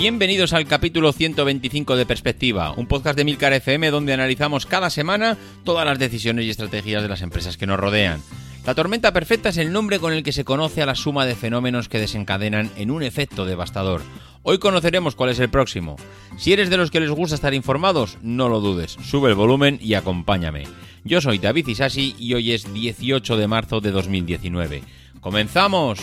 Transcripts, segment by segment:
Bienvenidos al capítulo 125 de Perspectiva, un podcast de Milcar FM donde analizamos cada semana todas las decisiones y estrategias de las empresas que nos rodean. La tormenta perfecta es el nombre con el que se conoce a la suma de fenómenos que desencadenan en un efecto devastador. Hoy conoceremos cuál es el próximo. Si eres de los que les gusta estar informados, no lo dudes, sube el volumen y acompáñame. Yo soy David Isasi y hoy es 18 de marzo de 2019. ¡Comenzamos!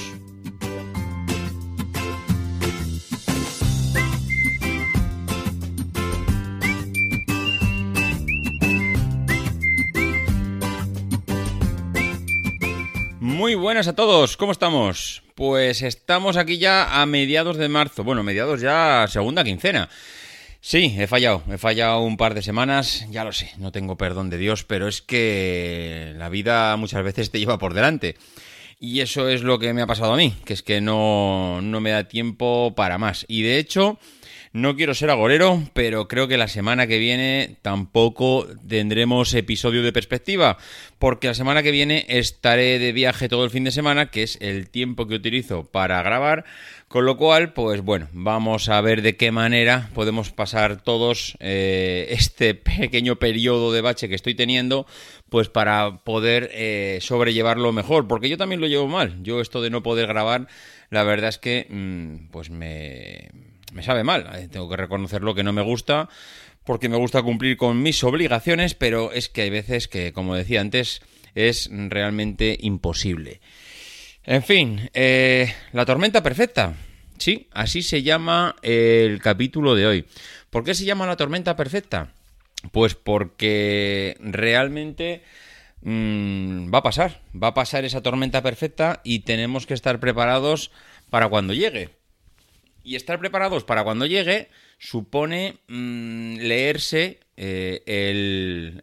Muy buenas a todos, ¿cómo estamos? Pues estamos aquí ya a mediados de marzo, bueno, mediados ya segunda quincena. Sí, he fallado, he fallado un par de semanas, ya lo sé, no tengo perdón de Dios, pero es que la vida muchas veces te lleva por delante. Y eso es lo que me ha pasado a mí, que es que no, no me da tiempo para más. Y de hecho, no quiero ser agorero, pero creo que la semana que viene tampoco tendremos episodio de perspectiva, porque la semana que viene estaré de viaje todo el fin de semana, que es el tiempo que utilizo para grabar, con lo cual, pues bueno, vamos a ver de qué manera podemos pasar todos eh, este pequeño periodo de bache que estoy teniendo, pues para poder eh, sobrellevarlo mejor, porque yo también lo llevo mal. Yo esto de no poder grabar, la verdad es que, mm, pues me me sabe mal. Eh, Tengo que reconocer lo que no me gusta porque me gusta cumplir con mis obligaciones, pero es que hay veces que, como decía antes, es realmente imposible. En fin, eh, la tormenta perfecta. Sí, así se llama el capítulo de hoy. ¿Por qué se llama la tormenta perfecta? Pues porque realmente mm, va a pasar, va a pasar esa tormenta perfecta y tenemos que estar preparados para cuando llegue. Y estar preparados para cuando llegue supone mm, leerse eh,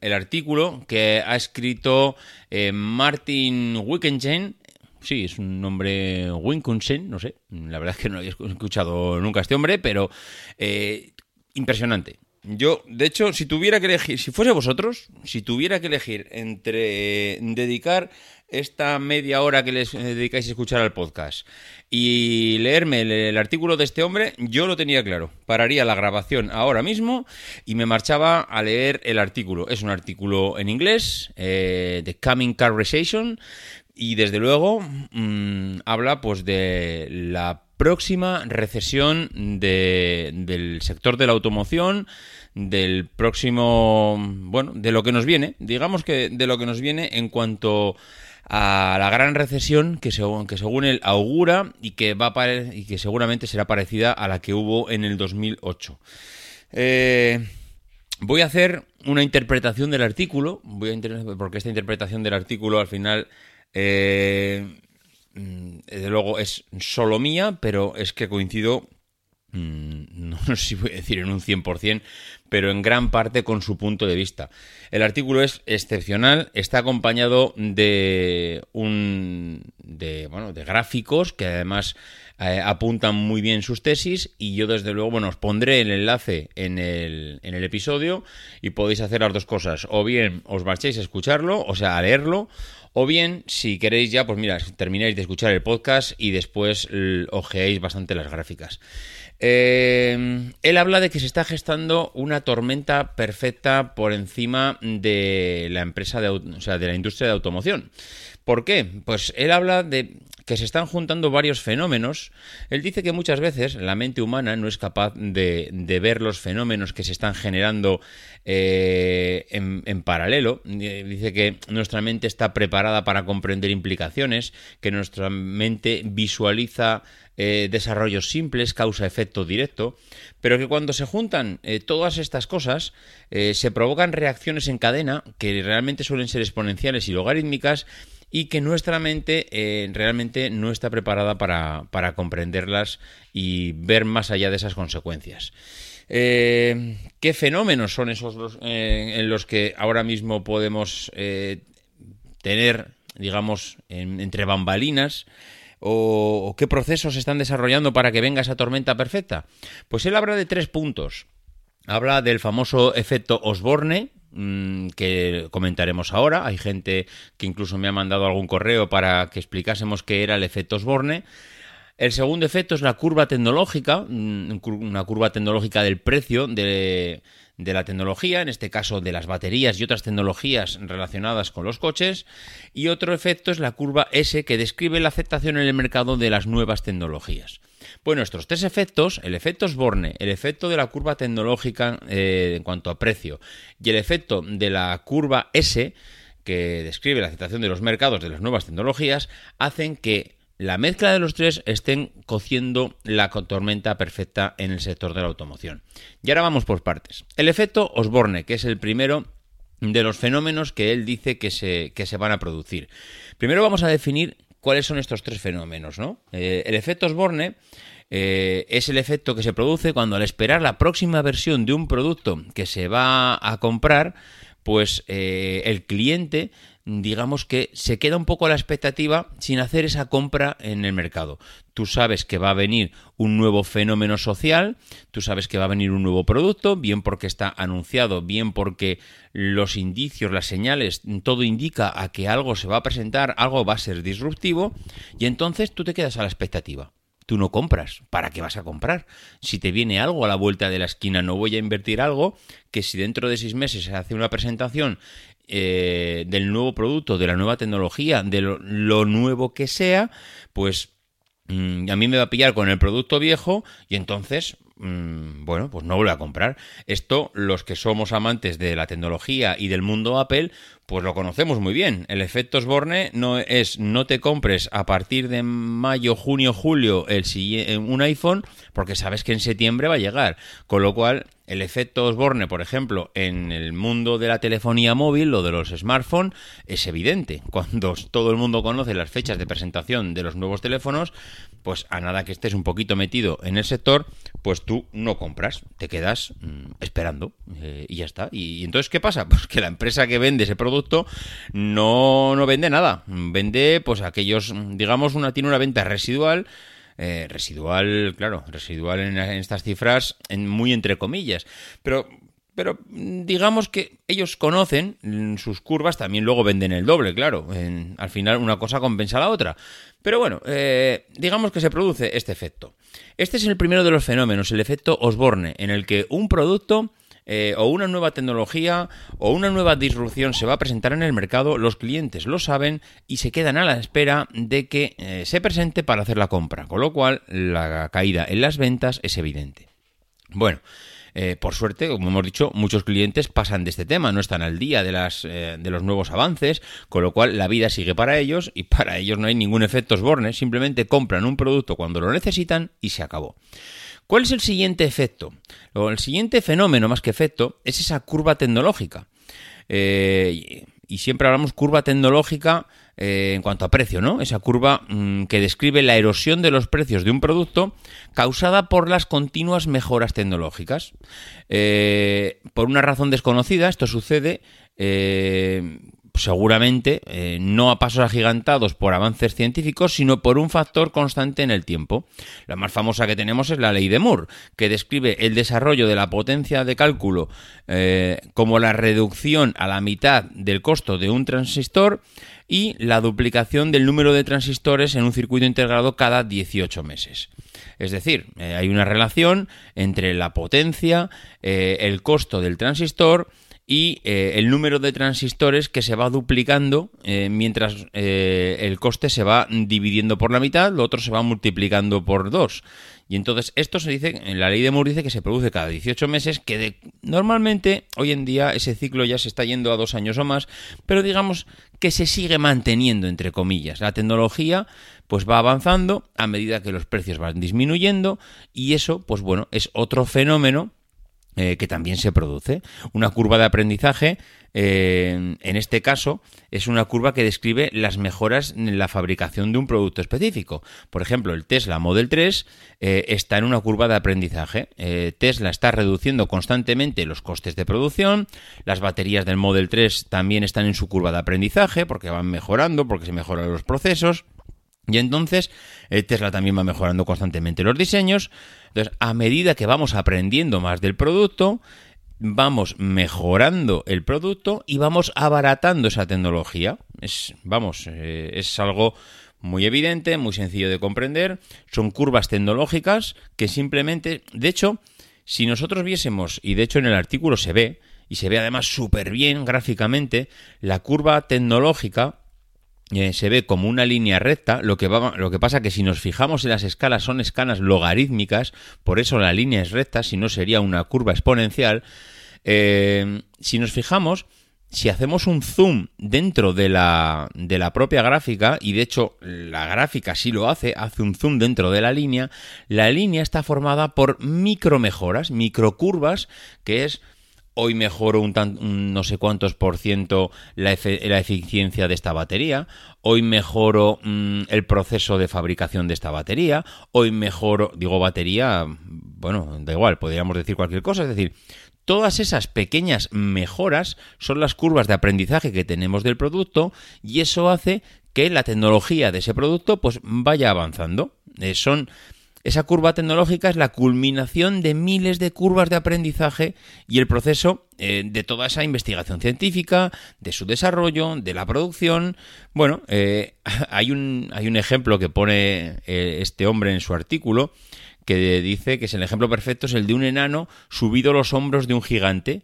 el, artículo que ha escrito eh, Martin Wittgenstein. Sí, es un nombre Wittgenstein, no sé. La verdad es que no había escuchado nunca este hombre, pero eh, impresionante. Yo, de hecho, si tuviera que elegir, si fuese vosotros, si tuviera que elegir entre eh, dedicar esta media hora que les eh, dedicáis a escuchar al podcast y leerme el, artículo de este hombre, yo lo tenía claro. Pararía la grabación ahora mismo y me marchaba a leer el artículo. Es un artículo en inglés, eh, The Coming Conversation, y desde luego mm, habla pues de la próxima recesión de- del sector de la automoción, del próximo, bueno, de lo que nos viene, digamos que de lo que nos viene en cuanto a la gran recesión que según, que según él augura y que, va a y que seguramente será parecida a la que hubo en el 2008. Eh, Voy a hacer una interpretación del artículo, voy a porque esta interpretación del artículo al final, eh, desde luego, es solo mía, pero es que coincido, mm, no sé si voy a decir en un 100%, pero en gran parte con su punto de vista. El artículo es excepcional, está acompañado de un de bueno, de gráficos que además eh, apuntan muy bien sus tesis y yo desde luego, bueno, os pondré el enlace en el, en el episodio y podéis hacer las dos cosas, o bien os marchéis a escucharlo, o sea, a leerlo, o bien, si queréis ya, pues mira, termináis de escuchar el podcast y después ojeáis bastante las gráficas. Eh, él habla de que se está gestando una tormenta perfecta por encima de la empresa de, o sea, de la industria de automoción. ¿Por qué? Pues él habla de que se están juntando varios fenómenos. Él dice que muchas veces la mente humana no es capaz de, ver los fenómenos que se están generando eh, en, paralelo. Eh, Dice que nuestra mente está preparada para comprender implicaciones, que nuestra mente visualiza eh, desarrollos simples, causa-efecto directo, pero que cuando se juntan todas estas cosas se provocan reacciones en cadena que realmente suelen ser exponenciales y logarítmicas y que nuestra mente eh, realmente no está preparada para, para comprenderlas y ver más allá de esas consecuencias. Eh, ¿Qué fenómenos son esos eh, en los que ahora mismo podemos tener, digamos, en- entre bambalinas? O, o qué procesos están desarrollando para que venga esa tormenta perfecta? Pues él habla de tres puntos. Habla del famoso efecto Osborne, mm, que comentaremos ahora. Hay gente que incluso me ha mandado algún correo para que explicásemos qué era el efecto Osborne. El segundo efecto es la curva tecnológica, mm, una curva tecnológica del precio de la tecnología, en este caso de las baterías y otras tecnologías relacionadas con los coches. Y otro efecto es la curva S, que describe la aceptación en el mercado de las nuevas tecnologías. Bueno, estos tres efectos, el efecto Osborne, el efecto de la curva tecnológica eh, en cuanto a precio y el efecto de la curva S, que describe la aceptación de los mercados de las nuevas tecnologías, hacen que la mezcla de los tres estén cociendo la tormenta perfecta en el sector de la automoción. Y ahora vamos por partes. El efecto Osborne, que es el primero de los fenómenos que él dice que se, que se van a producir. Primero vamos a definir cuáles son estos tres fenómenos, ¿no? Eh, el efecto Osborne eh, es el efecto que se produce cuando al esperar la próxima versión de un producto que se va a comprar, pues eh, el cliente digamos que se queda un poco a la expectativa sin hacer esa compra en el mercado. Tú sabes que va a venir un nuevo fenómeno social, tú sabes que va a venir un nuevo producto, bien porque está anunciado, bien porque los indicios, las señales, todo indica a que algo se va a presentar, algo va a ser disruptivo, y entonces tú te quedas a la expectativa. Tú no compras. ¿Para qué vas a comprar? Si te viene algo a la vuelta de la esquina, no voy a invertir algo que si dentro de seis meses se hace una presentación eh, del nuevo producto, de la nueva tecnología, de lo, nuevo que sea, pues mm, a mí me va a pillar con el producto viejo y entonces, mm, bueno, pues no vuelvo a comprar. Esto, los que somos amantes de la tecnología y del mundo Apple, pues lo conocemos muy bien. El efecto Osborne no es no te compres a partir de mayo, junio, julio el un iPhone porque sabes que en septiembre va a llegar. Con lo cual, el efecto Osborne, por ejemplo, en el mundo de la telefonía móvil o de los smartphones, es evidente. Cuando todo el mundo conoce las fechas de presentación de los nuevos teléfonos, pues a nada que estés un poquito metido en el sector, pues tú no compras, te quedas mm, esperando eh, y ya está. Y, y entonces, ¿qué pasa? Pues que la empresa que vende ese producto no, no vende nada. Vende, pues aquellos, digamos, una tiene una venta residual. Eh, residual, claro, residual en, estas cifras, en, muy entre comillas. Pero pero mm, digamos que ellos conocen mm, sus curvas, también luego venden el doble, claro. En- al final una cosa compensa a la otra. Pero bueno, eh, digamos que se produce este efecto. Este es el primero de los fenómenos, el efecto Osborne, en el que un producto eh, o una nueva tecnología o una nueva disrupción se va a presentar en el mercado, los clientes lo saben y se quedan a la espera de que eh, se presente para hacer la compra, con lo cual la caída en las ventas es evidente. Bueno, eh, por suerte, como hemos dicho, muchos clientes pasan de este tema, no están al día de, las, de los nuevos avances, con lo cual la vida sigue para ellos y para ellos no hay ningún efecto Osborne, simplemente compran un producto cuando lo necesitan y se acabó. ¿Cuál es el siguiente efecto? O el siguiente fenómeno, más que efecto, es esa curva tecnológica. Eh, y siempre hablamos curva tecnológica eh, en cuanto a precio, ¿no? Esa curva mm, que describe la erosión de los precios de un producto causada por las continuas mejoras tecnológicas. Eh, por una razón desconocida, esto sucede seguramente eh, no a pasos agigantados por avances científicos, sino por un factor constante en el tiempo. La más famosa que tenemos es la ley de Moore, que describe el desarrollo de la potencia de cálculo eh, como la reducción a la mitad del costo de un transistor y la duplicación del número de transistores en un circuito integrado cada 18 meses. Es decir, eh, hay una relación entre la potencia, el costo del transistor y eh, el número de transistores que se va duplicando eh, mientras eh, el coste se va dividiendo por la mitad, lo otro se va multiplicando por dos. Y entonces esto se dice, en la ley de Moore dice que se produce cada 18 meses, que de- normalmente hoy en día ese ciclo ya se está yendo a dos años o más, pero digamos que se sigue manteniendo, entre comillas. La tecnología pues va avanzando a medida que los precios van disminuyendo y eso pues bueno, es otro fenómeno eh, que también se produce. Una curva de aprendizaje, eh, en este caso, es una curva que describe las mejoras en la fabricación de un producto específico. Por ejemplo, el Tesla Model 3 eh, está en una curva de aprendizaje. Tesla está reduciendo constantemente los costes de producción, las baterías del Model 3 también están en su curva de aprendizaje porque van mejorando, porque se mejoran los procesos. Y entonces eh, Tesla también va mejorando constantemente los diseños. Entonces, a medida que vamos aprendiendo más del producto, vamos mejorando el producto y vamos abaratando esa tecnología. Es, vamos, eh, es algo muy evidente, muy sencillo de comprender. Son curvas tecnológicas que simplemente, de hecho, si nosotros viésemos, y de hecho en el artículo se ve, y se ve además súper bien gráficamente, la curva tecnológica eh, se ve como una línea recta, lo que, va, lo que pasa que si nos fijamos en las escalas son escalas logarítmicas, por eso la línea es recta, si no sería una curva exponencial. Eh, si nos fijamos, si hacemos un zoom dentro de la, de la propia gráfica, y de hecho la gráfica sí lo hace, hace un zoom dentro de la línea, la línea está formada por micromejoras, microcurvas, que es hoy mejoro un, tan, un no sé cuántos por ciento la, efe, la, eficiencia de esta batería, hoy mejoro mmm, el proceso de fabricación de esta batería, hoy mejoro, digo batería, bueno, da igual, podríamos decir cualquier cosa, es decir, Todas esas pequeñas mejoras son las curvas de aprendizaje que tenemos del producto y eso hace que la tecnología de ese producto pues vaya avanzando. Eh, son esa curva tecnológica es la culminación de miles de curvas de aprendizaje y el proceso eh, de toda esa investigación científica, de su desarrollo, de la producción. Bueno, eh, hay, un, hay, un, ejemplo que pone eh, este hombre en su artículo que dice que es el ejemplo perfecto, es el de un enano subido a los hombros de un gigante.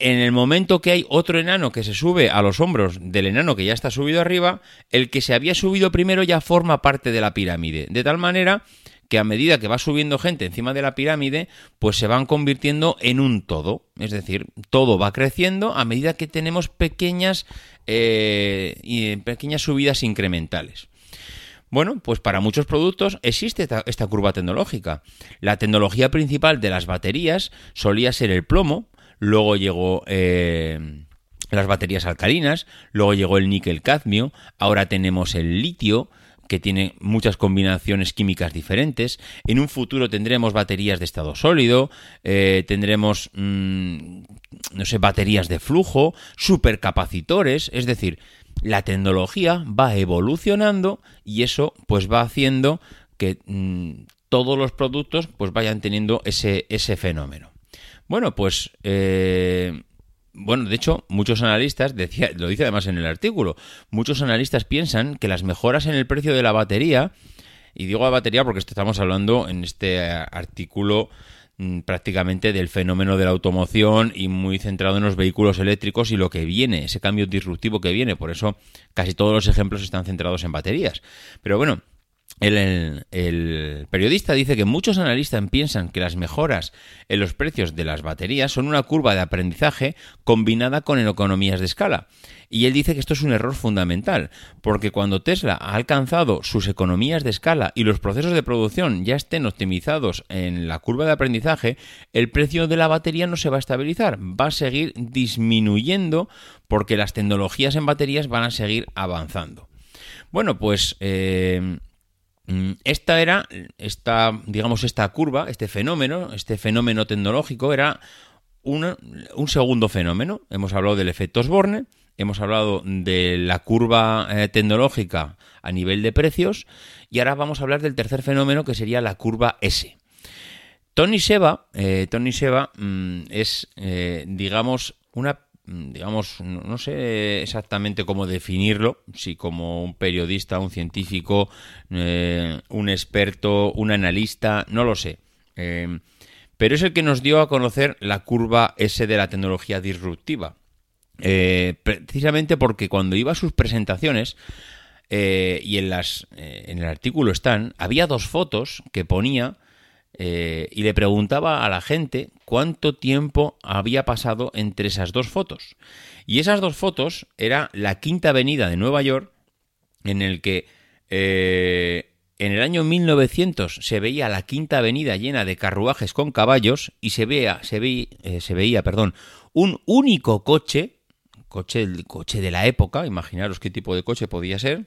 En el momento que hay otro enano que se sube a los hombros del enano que ya está subido arriba, el que se había subido primero ya forma parte de la pirámide. De tal manera que a medida que va subiendo gente encima de la pirámide, pues se van convirtiendo en un todo. Es decir, todo va creciendo a medida que tenemos pequeñas, eh, pequeñas subidas incrementales. Bueno, pues para muchos productos existe esta, curva tecnológica. La tecnología principal de las baterías solía ser el plomo, luego llegó eh, las baterías alcalinas, luego llegó el níquel cadmio, ahora tenemos el litio, que tiene muchas combinaciones químicas diferentes. En un futuro tendremos baterías de estado sólido, eh, tendremos, mmm, no sé, baterías de flujo, supercapacitores, es decir, la tecnología va evolucionando y eso pues va haciendo que mmm, todos los productos pues vayan teniendo ese, ese fenómeno. Bueno, pues eh, bueno, de hecho, muchos analistas, decía, lo dice además en el artículo, muchos analistas piensan que las mejoras en el precio de la batería, y digo la batería porque estamos hablando en este artículo mmm, prácticamente del fenómeno de la automoción y muy centrado en los vehículos eléctricos y lo que viene, ese cambio disruptivo que viene, por eso casi todos los ejemplos están centrados en baterías. Pero bueno, el, periodista dice que muchos analistas piensan que las mejoras en los precios de las baterías son una curva de aprendizaje combinada con economías de escala. Y él dice que esto es un error fundamental, porque cuando Tesla ha alcanzado sus economías de escala y los procesos de producción ya estén optimizados en la curva de aprendizaje, el precio de la batería no se va a estabilizar, va a seguir disminuyendo porque las tecnologías en baterías van a seguir avanzando. Bueno, pues... Eh, esta era, esta, digamos, esta curva, este fenómeno, este fenómeno tecnológico era un segundo fenómeno. Hemos hablado del efecto Osborne, hemos hablado de la curva eh, tecnológica a nivel de precios y ahora vamos a hablar del tercer fenómeno que sería la curva S. Tony Seba, eh, Tony Seba mmm, es, eh, digamos, una digamos, no sé exactamente cómo definirlo, si como un periodista, un científico, eh, un experto, un analista, no lo sé. Eh, pero es el que nos dio a conocer la curva S de la tecnología disruptiva. Eh, precisamente porque cuando iba a sus presentaciones, eh, y en, las, en el artículo están, había dos fotos que ponía eh, y le preguntaba a la gente cuánto tiempo había pasado entre esas dos fotos. Y esas dos fotos era la Quinta Avenida de Nueva York, en el que eh, en el año 1900 se veía la Quinta Avenida llena de carruajes con caballos y se veía, se veía, se veía perdón, un único coche, coche, el coche de la época, imaginaros qué tipo de coche podía ser,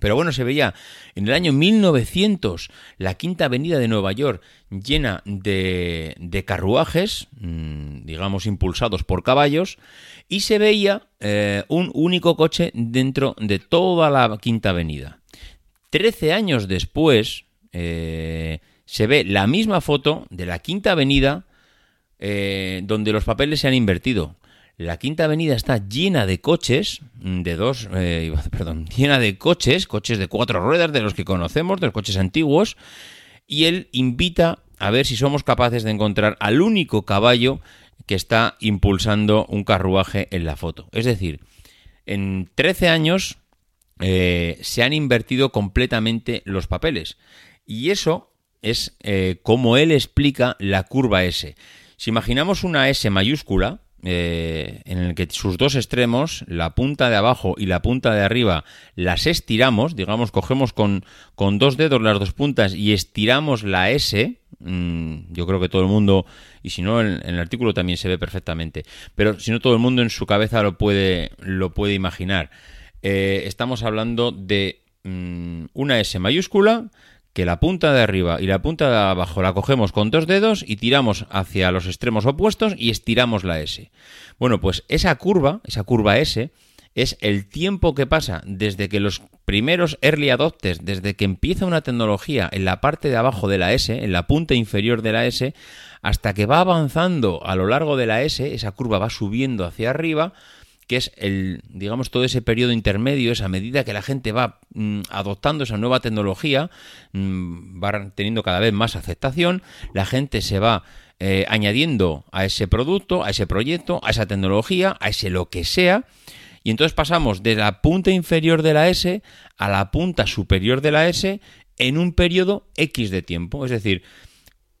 pero bueno, se veía en el año 1900 la Quinta Avenida de Nueva York llena de, de carruajes, mmm, digamos impulsados por caballos, y se veía eh, un único coche dentro de toda la Quinta Avenida. Trece años después eh, se ve la misma foto de la Quinta Avenida eh, donde los papeles se han invertido. La Quinta Avenida está llena de coches, de dos, eh, perdón, llena de coches, coches de cuatro ruedas, de los que conocemos, de los coches antiguos, y él invita a ver si somos capaces de encontrar al único caballo que está impulsando un carruaje en la foto. Es decir, en 13 años eh, se han invertido completamente los papeles. Y eso es eh, como él explica la curva S. Si imaginamos una S mayúscula, eh, en el que sus dos extremos, la punta de abajo y la punta de arriba, las estiramos, digamos, cogemos con, con dos dedos las dos puntas y estiramos la S, mmm, yo creo que todo el mundo, y si no, en, el artículo también se ve perfectamente, pero si no, todo el mundo en su cabeza lo puede, lo puede imaginar. Eh, estamos hablando de mmm, una S mayúscula que la punta de arriba y la punta de abajo la cogemos con dos dedos y tiramos hacia los extremos opuestos y estiramos la S. Bueno, pues esa curva, esa curva S, es el tiempo que pasa desde que los primeros early adopters, desde que empieza una tecnología en la parte de abajo de la S, en la punta inferior de la S, hasta que va avanzando a lo largo de la S, esa curva va subiendo hacia arriba, es el, digamos, todo ese periodo intermedio, esa medida que la gente va mm, adoptando esa nueva tecnología, mm, va teniendo cada vez más aceptación, la gente se va eh, añadiendo a ese producto, a ese proyecto, a esa tecnología, a ese lo que sea, y entonces pasamos de la punta inferior de la S a la punta superior de la S en un periodo X de tiempo, es decir,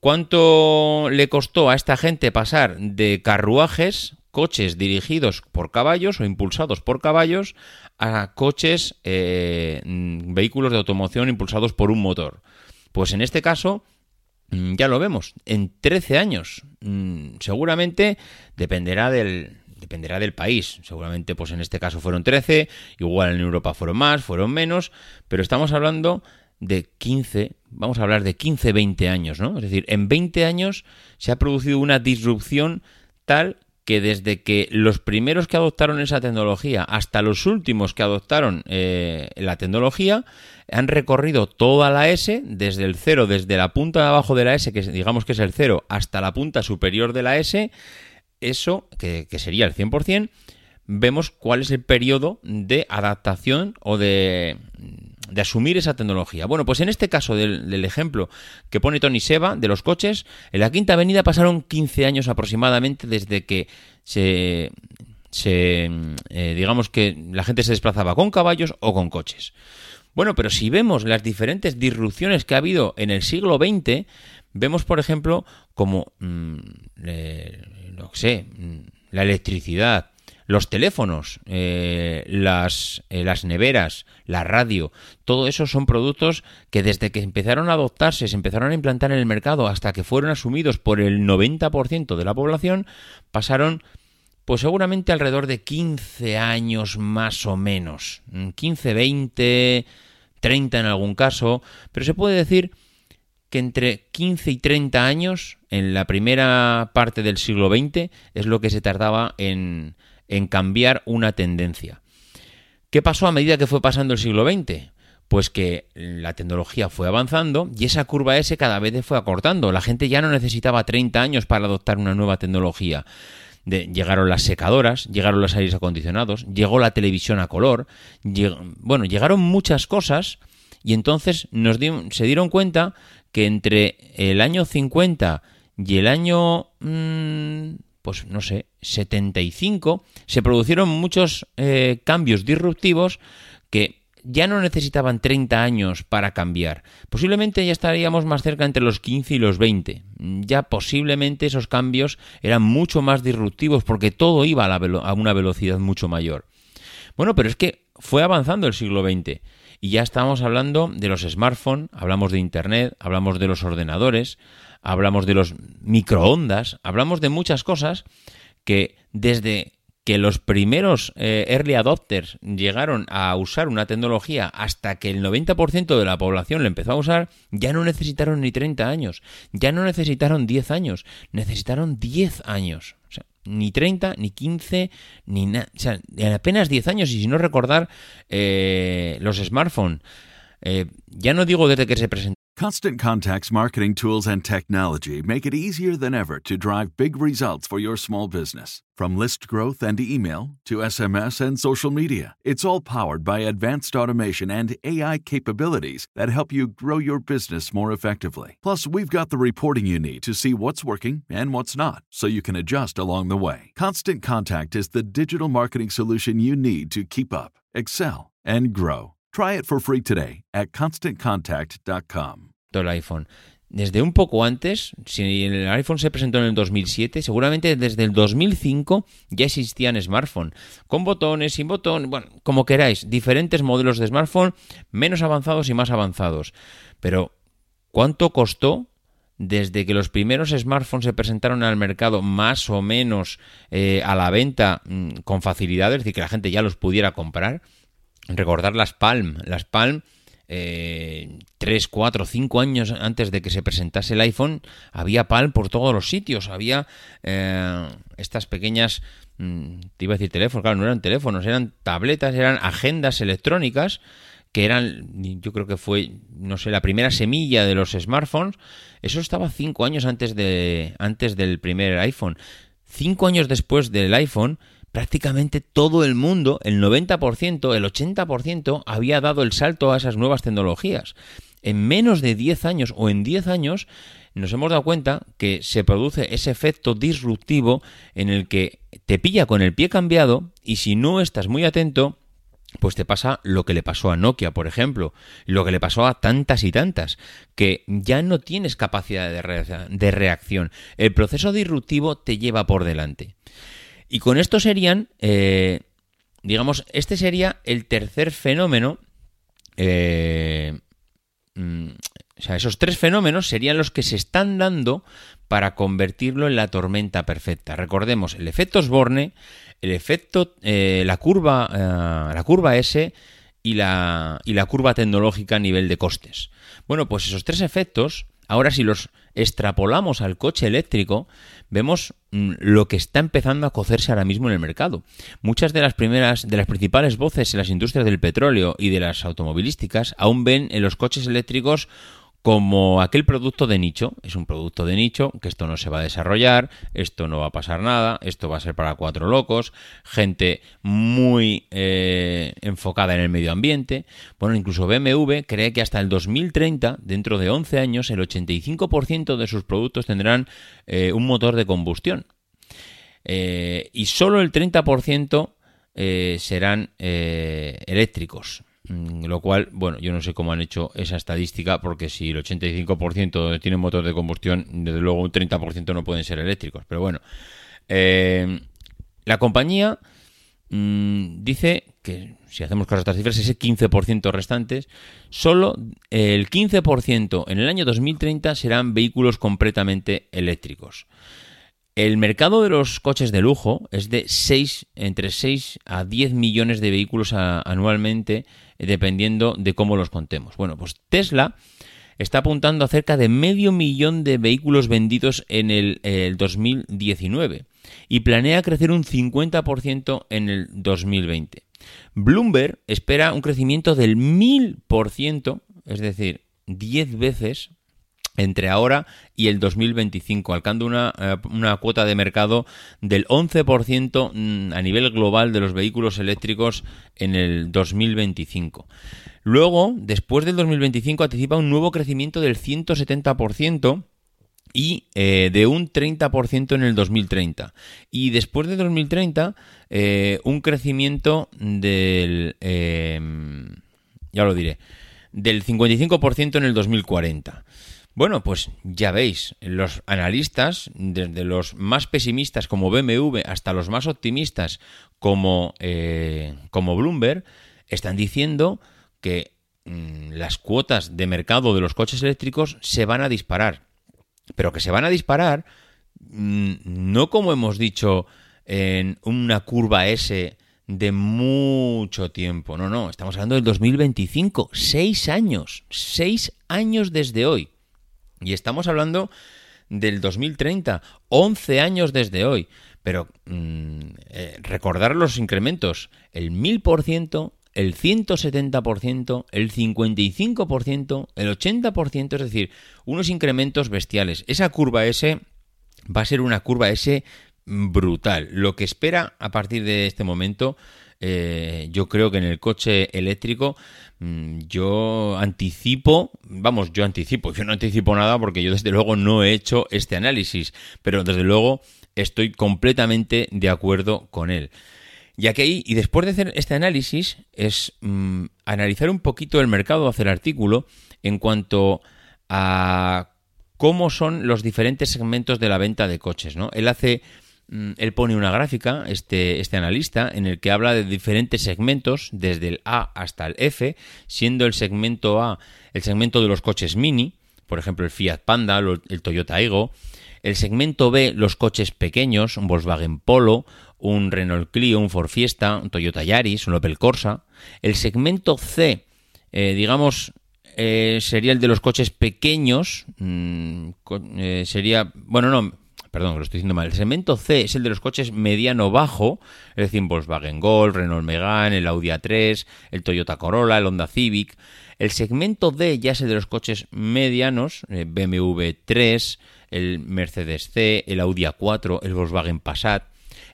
¿Cuánto le costó a esta gente pasar de carruajes coches dirigidos por caballos o impulsados por caballos a coches, eh, vehículos de automoción impulsados por un motor. Pues en este caso, mm, ya lo vemos, en 13 años. Mm, seguramente dependerá del, dependerá del país. Seguramente, pues en este caso fueron 13, igual en Europa fueron más, fueron menos, pero estamos hablando de 15, vamos a hablar de 15, 20 años, ¿no? Es decir, en 20 años se ha producido una disrupción tal que desde que los primeros que adoptaron esa tecnología hasta los últimos que adoptaron eh, la tecnología han recorrido toda la S, desde el cero, desde la punta de abajo de la S, que digamos que es el cero, hasta la punta superior de la S, eso, que, que sería el 100%, vemos cuál es el periodo de adaptación o de, de asumir esa tecnología. Bueno, pues en este caso del, ejemplo que pone Tony Seba de los coches, en la Quinta Avenida pasaron 15 años aproximadamente desde que se, se eh, digamos que la gente se desplazaba con caballos o con coches. Bueno, pero si vemos las diferentes disrupciones que ha habido en el siglo XX, vemos, por ejemplo, como, mmm, eh, no sé, la electricidad, los teléfonos, eh, las, eh, las neveras, la radio, todo eso son productos que desde que empezaron a adoptarse, se empezaron a implantar en el mercado hasta que fueron asumidos por el 90% de la población, pasaron pues seguramente alrededor de 15 años más o menos, 15, 20, 30 en algún caso, pero se puede decir que entre 15 y 30 años en la primera parte del siglo XX es lo que se tardaba en, en cambiar una tendencia. ¿Qué pasó a medida que fue pasando el siglo XX? Pues que la tecnología fue avanzando y esa curva S cada vez se fue acortando. La gente ya no necesitaba 30 años para adoptar una nueva tecnología. Llegaron las secadoras, llegaron los aires acondicionados, llegó la televisión a color, bueno, llegaron muchas cosas y entonces nos se dieron cuenta que entre el año 50 y el año, mm, pues no sé, 75, se produjeron muchos eh, cambios disruptivos que ya no necesitaban 30 años para cambiar. Posiblemente ya estaríamos más cerca entre los 15 y los 20. Ya posiblemente esos cambios eran mucho más disruptivos porque todo iba a, la velo- a una velocidad mucho mayor. Bueno, pero es que fue avanzando el siglo XX y ya estamos hablando de los smartphones, hablamos de Internet, hablamos de los ordenadores, hablamos de los microondas, hablamos de muchas cosas que desde que los primeros eh, early adopters llegaron a usar una tecnología hasta que el 90% de la población lo empezó a usar, ya no necesitaron ni 30 años, ya no necesitaron 10 años, necesitaron 10 años. O sea, ni 30, ni 15, ni nada. O sea, en apenas 10 años, y si no recordar eh, los smartphones. Eh, ya no digo desde que se presentaron. Constant Contact's marketing tools and technology make it easier than ever to drive big results for your small business. From list growth and email to SMS and social media, it's all powered by advanced automation and AI capabilities that help you grow your business more effectively. Plus, we've got the reporting you need to see what's working and what's not, so you can adjust along the way. Constant Contact is the digital marketing solution you need to keep up, excel, and grow. Try it for free today at constantcontact.com. el iPhone. Desde un poco antes, si el iPhone se presentó en el 2007, seguramente desde el 2005 ya existían smartphones, con botones, sin botón, bueno, como queráis, diferentes modelos de smartphone, menos avanzados y más avanzados. Pero, ¿cuánto costó desde que los primeros smartphones se presentaron al mercado más o menos eh, a la venta mm, con facilidad, es decir, que la gente ya los pudiera comprar? Recordar las Palm, las Palm eh, 3, 4, 5 años antes de que se presentase el iPhone, había Palm por todos los sitios, había eh, estas pequeñas, mm, te iba a decir teléfonos, claro, no eran teléfonos, eran tabletas, eran agendas electrónicas que eran, yo creo que fue, no sé, la primera semilla de los smartphones, eso estaba cinco años antes, de, antes del primer iPhone. Cinco años después del iPhone, prácticamente todo el mundo, el 90%, el 80%, había dado el salto a esas nuevas tecnologías. En menos de 10 años o en 10 años nos hemos dado cuenta que se produce ese efecto disruptivo en el que te pilla con el pie cambiado y si no estás muy atento, pues te pasa lo que le pasó a Nokia, por ejemplo, lo que le pasó a tantas y tantas, que ya no tienes capacidad de, rea- de reacción. El proceso disruptivo te lleva por delante. Y con esto serían, eh, digamos, este sería el tercer fenómeno. eh, mm, o sea, esos tres fenómenos serían los que se están dando para convertirlo en la tormenta perfecta. Recordemos, el efecto Osborne, el efecto, eh, la curva, eh, la curva S y la, y la curva tecnológica a nivel de costes. Bueno, pues esos tres efectos, ahora si los extrapolamos al coche eléctrico, vemos mm, lo que está empezando a cocerse ahora mismo en el mercado. Muchas de las primeras, de las principales voces en las industrias del petróleo y de las automovilísticas aún ven en los coches eléctricos como aquel producto de nicho. Es un producto de nicho, que esto no se va a desarrollar, esto no va a pasar nada, esto va a ser para cuatro locos, gente muy eh, enfocada en el medio ambiente. Bueno, incluso BMW cree que hasta el 2030, dentro de 11 años, el 85% de sus productos tendrán eh, un motor de combustión. Eh, y solo el 30% eh, serán eléctricos. Mm, Lo cual, bueno, yo no sé cómo han hecho esa estadística, porque si el 85% tiene motor de combustión, desde luego un 30% no pueden ser eléctricos. Pero bueno, eh, la compañía mm, dice que si hacemos caso a estas cifras, ese 15% restantes, solo el 15% en el año 2030 serán vehículos completamente eléctricos. El mercado de los coches de lujo es de 6, entre 6 a 10 millones de vehículos anualmente, dependiendo de cómo los contemos. Bueno, pues Tesla está apuntando a cerca de medio millón de vehículos vendidos en el, eh, el 2019 y planea crecer un 50% en el 2020. Bloomberg espera un crecimiento del 1000%, es decir, 10 veces entre ahora y el 2025, alcanzando una, eh, una cuota de mercado del 11% mm, a nivel global de los vehículos eléctricos en el 2025. Luego, después del 2025, anticipa un nuevo crecimiento del 170% y eh, de un 30% en el 2030. Y después de 2030, eh, un crecimiento del... eh, ya lo diré, del 55% en el 2040. Bueno, pues ya veis, los analistas, desde los más pesimistas como BMW hasta los más optimistas como, eh, como Bloomberg, están diciendo que mm, las cuotas de mercado de los coches eléctricos se van a disparar. Pero que se van a disparar mm, no como hemos dicho en una curva S de mucho tiempo. No, no, estamos hablando del 2025. Seis años. Seis años desde hoy. Y estamos hablando del 2030. 11 años desde hoy. Pero mm, eh, recordar los incrementos. El 1000%, el 170%, el 55%, el 80%. Es decir, unos incrementos bestiales. Esa curva S va a ser una curva S brutal. Lo que espera a partir de este momento, eh, yo creo que en el coche eléctrico, mm, yo anticipo, vamos, yo anticipo, yo no anticipo nada porque yo desde luego no he hecho este análisis, pero desde luego estoy completamente de acuerdo con él. Ya que y después de hacer este análisis, es mm, analizar un poquito el mercado, hacer artículo en cuanto a cómo son los diferentes segmentos de la venta de coches, ¿no? Él hace él pone una gráfica, este, este analista, en el que habla de diferentes segmentos, desde el A hasta el F, siendo el segmento A el segmento de los coches mini, por ejemplo el Fiat Panda, el Toyota Ego, el segmento B los coches pequeños, un Volkswagen Polo, un Renault Clio, un Ford Fiesta, un Toyota Yaris, un Opel Corsa, el segmento C, eh, digamos, eh, sería el de los coches pequeños. mm, eh, sería. Bueno, no. Perdón, lo estoy diciendo mal. El segmento C es el de los coches mediano-bajo, es decir, Volkswagen Golf, Renault Megane, el Audi A3, el Toyota Corolla, el Honda Civic. El segmento D ya es el de los coches medianos, eh, BMW 3, el Mercedes C, el Audi A4, el Volkswagen Passat.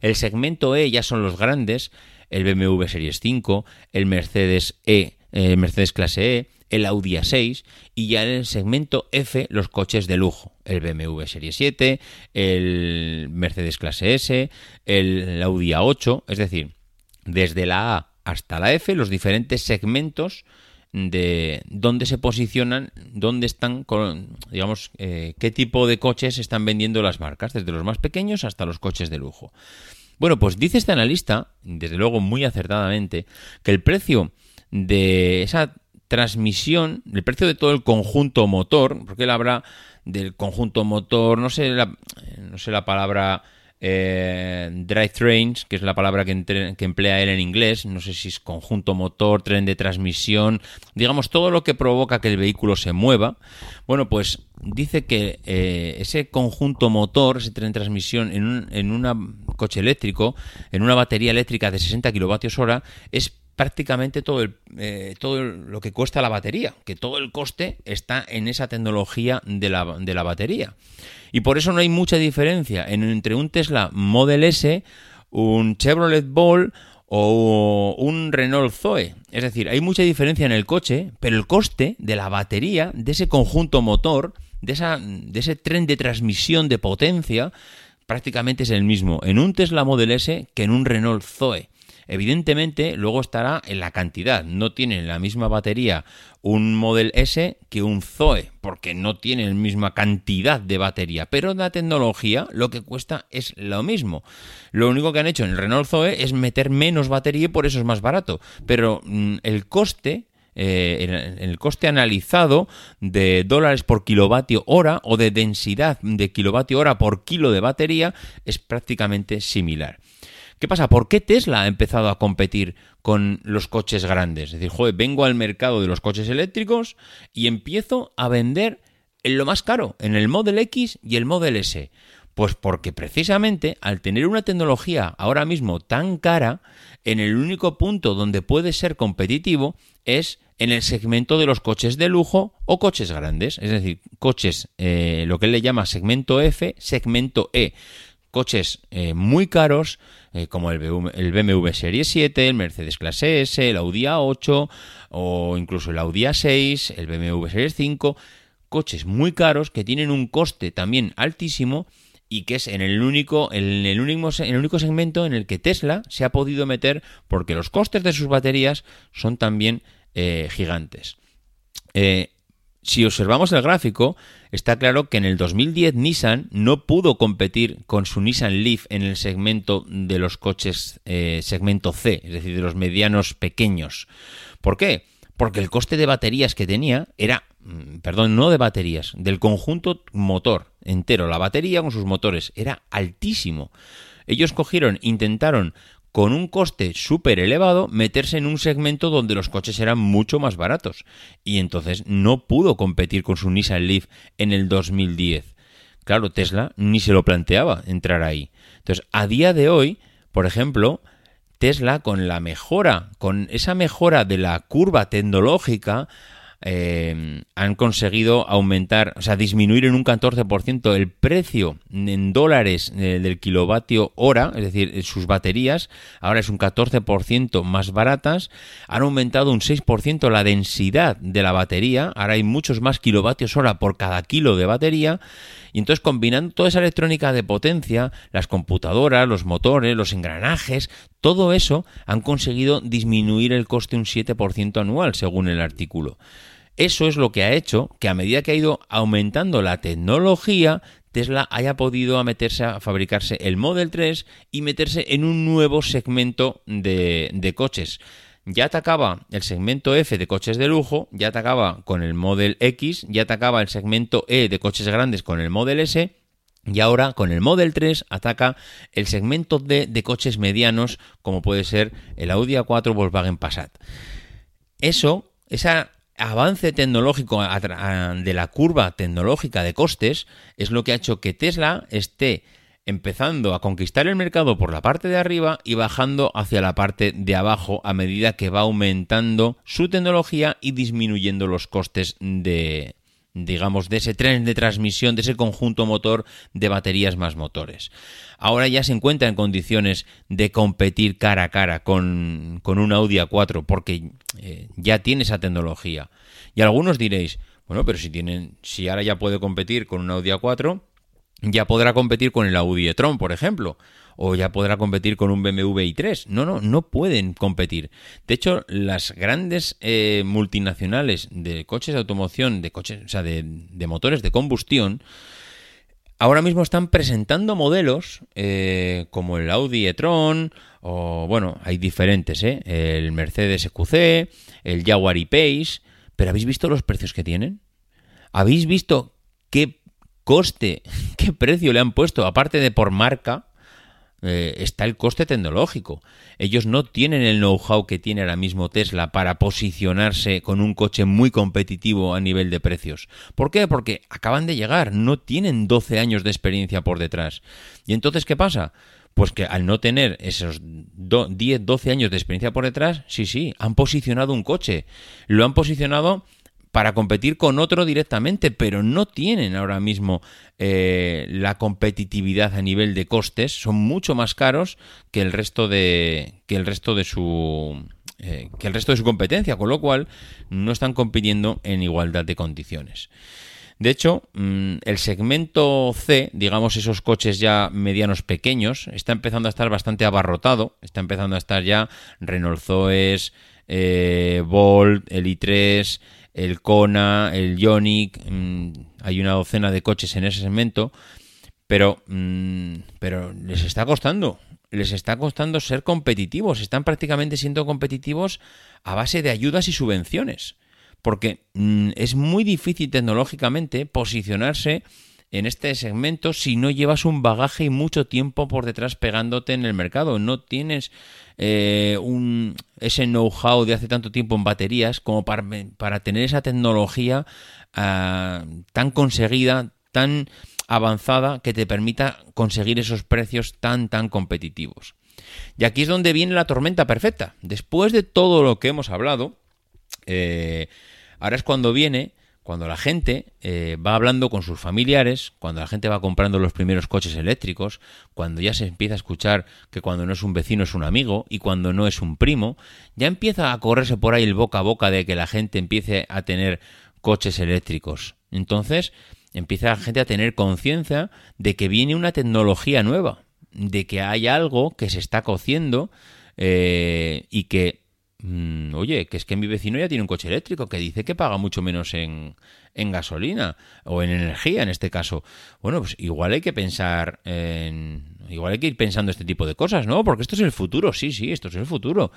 El segmento E ya son los grandes, el BMW Series 5, el Mercedes E, el Mercedes clase E, el Audi A6 y ya en el segmento F los coches de lujo, el BMW Series 7, el Mercedes clase S, el Audi A8, es decir, desde la A hasta la F los diferentes segmentos de dónde se posicionan, dónde están, con, digamos, eh, qué tipo de coches están vendiendo las marcas, desde los más pequeños hasta los coches de lujo. Bueno, pues dice este analista, desde luego muy acertadamente, que el precio de esa transmisión, el precio de todo el conjunto motor, porque él habla del conjunto motor, no sé la, no sé la palabra eh, drivetrains, que es la palabra que, emplea él en inglés, no sé si es conjunto motor, tren de transmisión, digamos todo lo que provoca que el vehículo se mueva. Bueno, pues dice que eh, ese conjunto motor, ese tren de transmisión en un en una coche eléctrico, en una batería eléctrica de 60 kilovatios hora, es prácticamente todo, el, eh, todo lo que cuesta la batería, que todo el coste está en esa tecnología de la, de la batería. Y por eso no hay mucha diferencia en- entre un Tesla Model S, un Chevrolet Bolt o un Renault Zoe. Es decir, hay mucha diferencia en el coche, pero el coste de la batería, de ese conjunto motor, de, esa, de ese tren de transmisión de potencia, prácticamente es el mismo en un Tesla Model S que en un Renault Zoe. Evidentemente, luego estará en la cantidad. No tiene la misma batería un Model S que un Zoe, porque no tiene la misma cantidad de batería. Pero la tecnología lo que cuesta es lo mismo. Lo único que han hecho en el Renault Zoe es meter menos batería y por eso es más barato. Pero mm, el coste eh, el coste analizado de dólares por kilovatio hora o de densidad de kilovatio hora por kilo de batería es prácticamente similar. ¿Qué pasa? ¿Por qué Tesla ha empezado a competir con los coches grandes? Es decir, joder, vengo al mercado de los coches eléctricos y empiezo a vender en lo más caro, en el Model X y el Model S. Pues porque precisamente al tener una tecnología ahora mismo tan cara, en el único punto donde puede ser competitivo es en el segmento de los coches de lujo o coches grandes, es decir, coches, eh, lo que él le llama segmento F, segmento E coches eh, muy caros eh, como el BMW, Serie 7, el Mercedes Clase S, el Audi A8 o incluso el Audi A6, el BMW Series 5, coches muy caros que tienen un coste también altísimo y que es en el único en el único en el único segmento en el que Tesla se ha podido meter porque los costes de sus baterías son también eh, gigantes. Eh, si observamos el gráfico, está claro que en el 2010 Nissan no pudo competir con su Nissan Leaf en el segmento de los coches eh, segmento C, es decir, de los medianos pequeños. ¿Por qué? Porque el coste de baterías que tenía era, mm, perdón, no de baterías, del conjunto motor entero, la batería con sus motores, era altísimo. Ellos cogieron, intentaron con un coste súper elevado, meterse en un segmento donde los coches eran mucho más baratos. Y entonces no pudo competir con su Nissan Leaf en el 2010. Claro, Tesla ni se lo planteaba entrar ahí. Entonces, a día de hoy, por ejemplo, Tesla con la mejora, con esa mejora de la curva tecnológica, eh, han conseguido aumentar, o sea, disminuir en un 14% el precio en dólares eh, del kilovatio hora, es decir, sus baterías, ahora es un 14% más baratas, han aumentado un 6% la densidad de la batería, ahora hay muchos más kilovatios hora por cada kilo de batería, y entonces combinando toda esa electrónica de potencia, las computadoras, los motores, los engranajes, todo eso han conseguido disminuir el coste un 7% anual, según el artículo. Eso es lo que ha hecho que a medida que ha ido aumentando la tecnología, Tesla haya podido meterse a fabricarse el Model 3 y meterse en un nuevo segmento de, de coches. Ya atacaba el segmento F de coches de lujo, ya atacaba con el Model X, ya atacaba el segmento E de coches grandes con el Model S, y ahora con el Model 3 ataca el segmento D de coches medianos como puede ser el Audi A4 Volkswagen Passat. Eso, esa avance tecnológico de la curva tecnológica de costes es lo que ha hecho que Tesla esté empezando a conquistar el mercado por la parte de arriba y bajando hacia la parte de abajo a medida que va aumentando su tecnología y disminuyendo los costes de digamos de ese tren de transmisión de ese conjunto motor de baterías más motores. Ahora ya se encuentra en condiciones de competir cara a cara con, con un Audi A4 porque eh, ya tiene esa tecnología. Y algunos diréis, bueno, pero si tienen si ahora ya puede competir con un Audi A4, ya podrá competir con el Audi e-tron, por ejemplo, o ya podrá competir con un BMW i3. No, no, no pueden competir. De hecho, las grandes eh, multinacionales de coches de automoción, de coches, o sea, de, de motores de combustión, ahora mismo están presentando modelos eh, como el Audi e-tron, o bueno, hay diferentes, ¿eh? el Mercedes EQC, el Jaguar E-Pace, pero ¿habéis visto los precios que tienen? ¿Habéis visto qué coste, qué precio le han puesto, aparte de por marca, eh, está el coste tecnológico. Ellos no tienen el know-how que tiene ahora mismo Tesla para posicionarse con un coche muy competitivo a nivel de precios. ¿Por qué? Porque acaban de llegar, no tienen 12 años de experiencia por detrás. ¿Y entonces qué pasa? Pues que al no tener esos 10, 12 años de experiencia por detrás, sí, sí, han posicionado un coche. Lo han posicionado para competir con otro directamente, pero no tienen ahora mismo eh, la competitividad a nivel de costes, son mucho más caros que el resto de que el resto de su eh, que el resto de su competencia, con lo cual no están compitiendo en igualdad de condiciones. De hecho, mm, el segmento C, digamos esos coches ya medianos pequeños, está empezando a estar bastante abarrotado, está empezando a estar ya Renault Zoes, eh, Volt, el i3, el Kona, el Ioniq, mm, hay una docena de coches en ese segmento, pero, mm, pero les está costando, les está costando ser competitivos, están prácticamente siendo competitivos a base de ayudas y subvenciones, porque mm, es muy difícil tecnológicamente posicionarse en este segmento si no llevas un bagaje y mucho tiempo por detrás pegándote en el mercado. No tienes eh, un, ese know-how de hace tanto tiempo en baterías como para, para tener esa tecnología ah, tan conseguida, tan avanzada que te permita conseguir esos precios tan, tan competitivos. Y aquí es donde viene la tormenta perfecta. Después de todo lo que hemos hablado, eh, ahora es cuando viene cuando la gente eh, va hablando con sus familiares, cuando la gente va comprando los primeros coches eléctricos, cuando ya se empieza a escuchar que cuando no es un vecino es un amigo y cuando no es un primo, ya empieza a correrse por ahí el boca a boca de que la gente empiece a tener coches eléctricos. Entonces empieza la gente a tener conciencia de que viene una tecnología nueva, de que hay algo que se está cociendo eh, y que, mm, oye, que es que mi vecino ya tiene un coche eléctrico que dice que paga mucho menos en, gasolina o en energía en este caso. Bueno, pues igual hay que pensar en... Igual hay que ir pensando este tipo de cosas, ¿no? Porque esto es el futuro, sí, sí, esto es el futuro.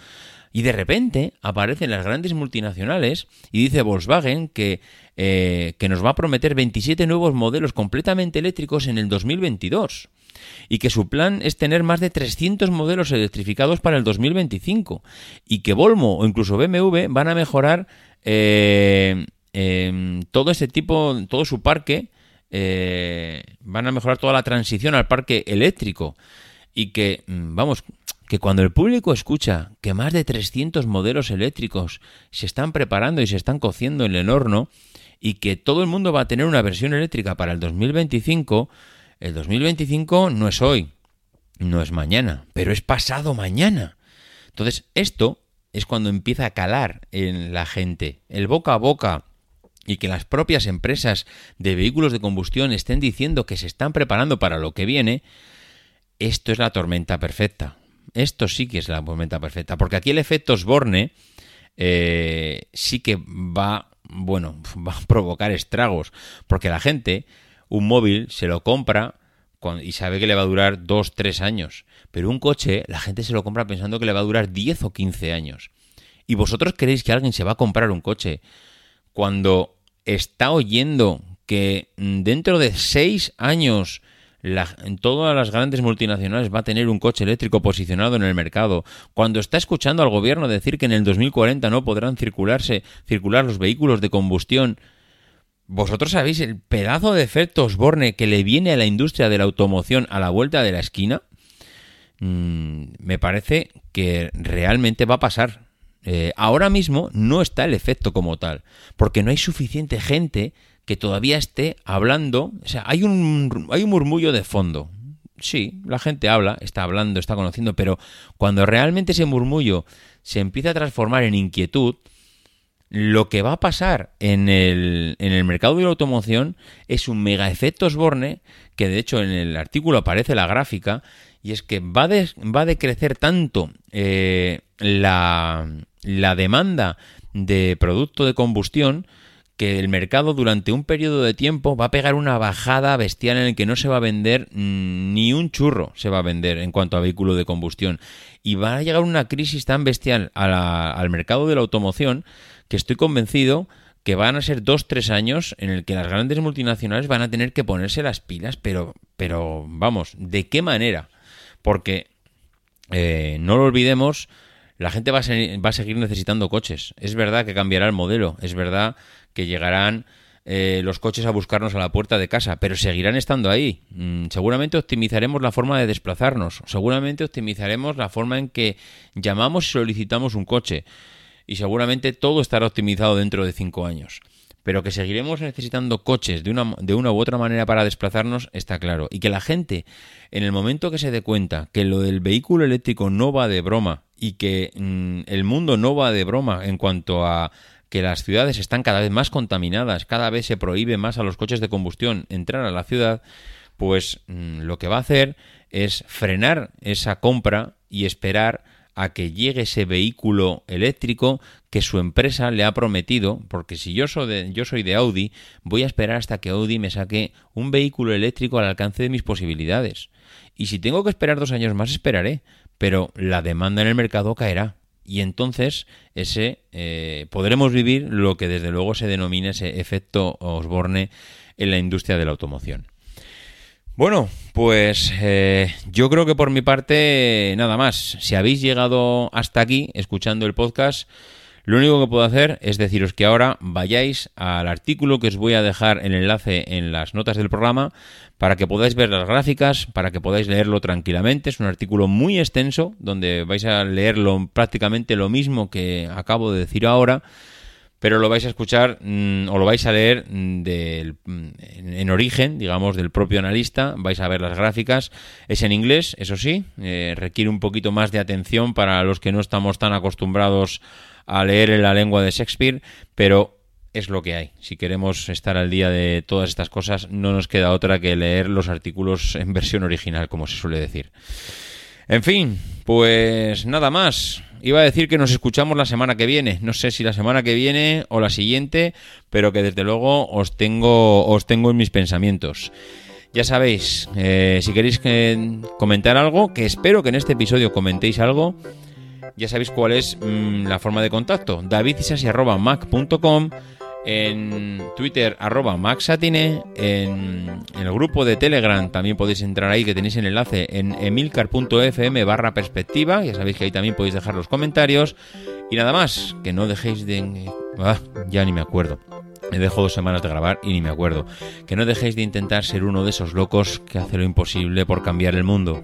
Y de repente aparecen las grandes multinacionales y dice Volkswagen que, eh, nos va a prometer 27 nuevos modelos completamente eléctricos en el 2022 y que su plan es tener más de 300 modelos electrificados para el 2025 y que Volvo o incluso BMW van a mejorar eh, eh, todo ese tipo, todo su parque, eh, van a mejorar toda la transición al parque eléctrico. Y que, mm, vamos, que cuando el público escucha que más de 300 modelos eléctricos se están preparando y se están cociendo en el horno y que todo el mundo va a tener una versión eléctrica para el 2025, el 2025 no es hoy, no es mañana, pero es pasado mañana. Entonces, esto es cuando empieza a calar en la gente. El boca a boca y que las propias empresas de vehículos de combustión estén diciendo que se están preparando para lo que viene, esto es la tormenta perfecta. Esto sí que es la tormenta perfecta. Porque aquí el efecto Osborne eh, sí que va, bueno, va a provocar estragos. Porque la gente, un móvil, se lo compra y sabe que le va a durar 2, 3 años. Pero un coche, la gente se lo compra pensando que le va a durar 10 o 15 años. ¿Y vosotros creéis que alguien se va a comprar un coche cuando está oyendo que dentro de seis años la- en todas las grandes multinacionales va a tener un coche eléctrico posicionado en el mercado, cuando está escuchando al gobierno decir que en el 2040 no podrán circularse, circular los vehículos de combustión, vosotros sabéis el pedazo de efecto Osborne que le viene a la industria de la automoción a la vuelta de la esquina, Mm, me parece que realmente va a pasar. Eh, ahora mismo no está el efecto como tal, porque no hay suficiente gente que todavía esté hablando. O sea, hay un, hay un murmullo de fondo. Sí, la gente habla, está hablando, está conociendo, pero cuando realmente ese murmullo se empieza a transformar en inquietud, lo que va a pasar en el, en el mercado de la automoción es un mega efecto Osborne, que de hecho en el artículo aparece la gráfica, y es que va, va a decrecer tanto eh, la, la demanda de producto de combustión que el mercado durante un periodo de tiempo va a pegar una bajada bestial en el que no se va a vender mm, ni un churro se va a vender en cuanto a vehículo de combustión y va a llegar una crisis tan bestial al mercado de la automoción que estoy convencido que van a ser dos, tres años en el que las grandes multinacionales van a tener que ponerse las pilas, pero, pero vamos, ¿de qué manera? Porque eh, no lo olvidemos, la gente va a, se- va a seguir necesitando coches. Es verdad que cambiará el modelo, es verdad que llegarán eh, los coches a buscarnos a la puerta de casa, pero seguirán estando ahí. Mm, seguramente optimizaremos la forma de desplazarnos, seguramente optimizaremos la forma en que llamamos y solicitamos un coche, y seguramente todo estará optimizado dentro de cinco años. Pero que seguiremos necesitando coches de una, de una u otra manera para desplazarnos está claro. Y que la gente, en el momento que se dé cuenta que lo del vehículo eléctrico no va de broma y que mm, el mundo no va de broma en cuanto a que las ciudades están cada vez más contaminadas, cada vez se prohíbe más a los coches de combustión entrar a la ciudad, pues mm, lo que va a hacer es frenar esa compra y esperar a que llegue ese vehículo eléctrico que su empresa le ha prometido, porque si yo soy yo soy de Audi, voy a esperar hasta que Audi me saque un vehículo eléctrico al alcance de mis posibilidades. Y si tengo que esperar dos años más, esperaré, pero la demanda en el mercado caerá. Y entonces ese eh, podremos vivir lo que desde luego se denomina ese efecto Osborne en la industria de la automoción. Bueno, pues eh, yo creo que por mi parte nada más. Si habéis llegado hasta aquí escuchando el podcast, lo único que puedo hacer es deciros que ahora vayáis al artículo que os voy a dejar el enlace en las notas del programa para que podáis ver las gráficas, para que podáis leerlo tranquilamente. Es un artículo muy extenso donde vais a leerlo prácticamente lo mismo que acabo de decir ahora pero lo vais a escuchar mm, o lo vais a leer mm, del, mm, en, en origen, digamos, del propio analista, vais a ver las gráficas, es en inglés, eso sí, eh, requiere un poquito más de atención para los que no estamos tan acostumbrados a leer en la lengua de Shakespeare, pero es lo que hay. Si queremos estar al día de todas estas cosas, no nos queda otra que leer los artículos en versión original, como se suele decir. En fin, pues nada más. Iba a decir que nos escuchamos la semana que viene. No sé si la semana que viene o la siguiente, pero que desde luego os tengo, os tengo en mis pensamientos. Ya sabéis, eh, si queréis que- comentar algo, que espero que en este episodio comentéis algo, ya sabéis cuál es mm, la forma de contacto. davidisasi.mac.com en Twitter arroba en, en el grupo de Telegram también podéis entrar ahí que tenéis el enlace en emilcar.fm barra perspectiva. Ya sabéis que ahí también podéis dejar los comentarios. Y nada más que no dejéis de ah, ya ni me acuerdo. Me dejo dos semanas de grabar y ni me acuerdo. Que no dejéis de intentar ser uno de esos locos que hace lo imposible por cambiar el mundo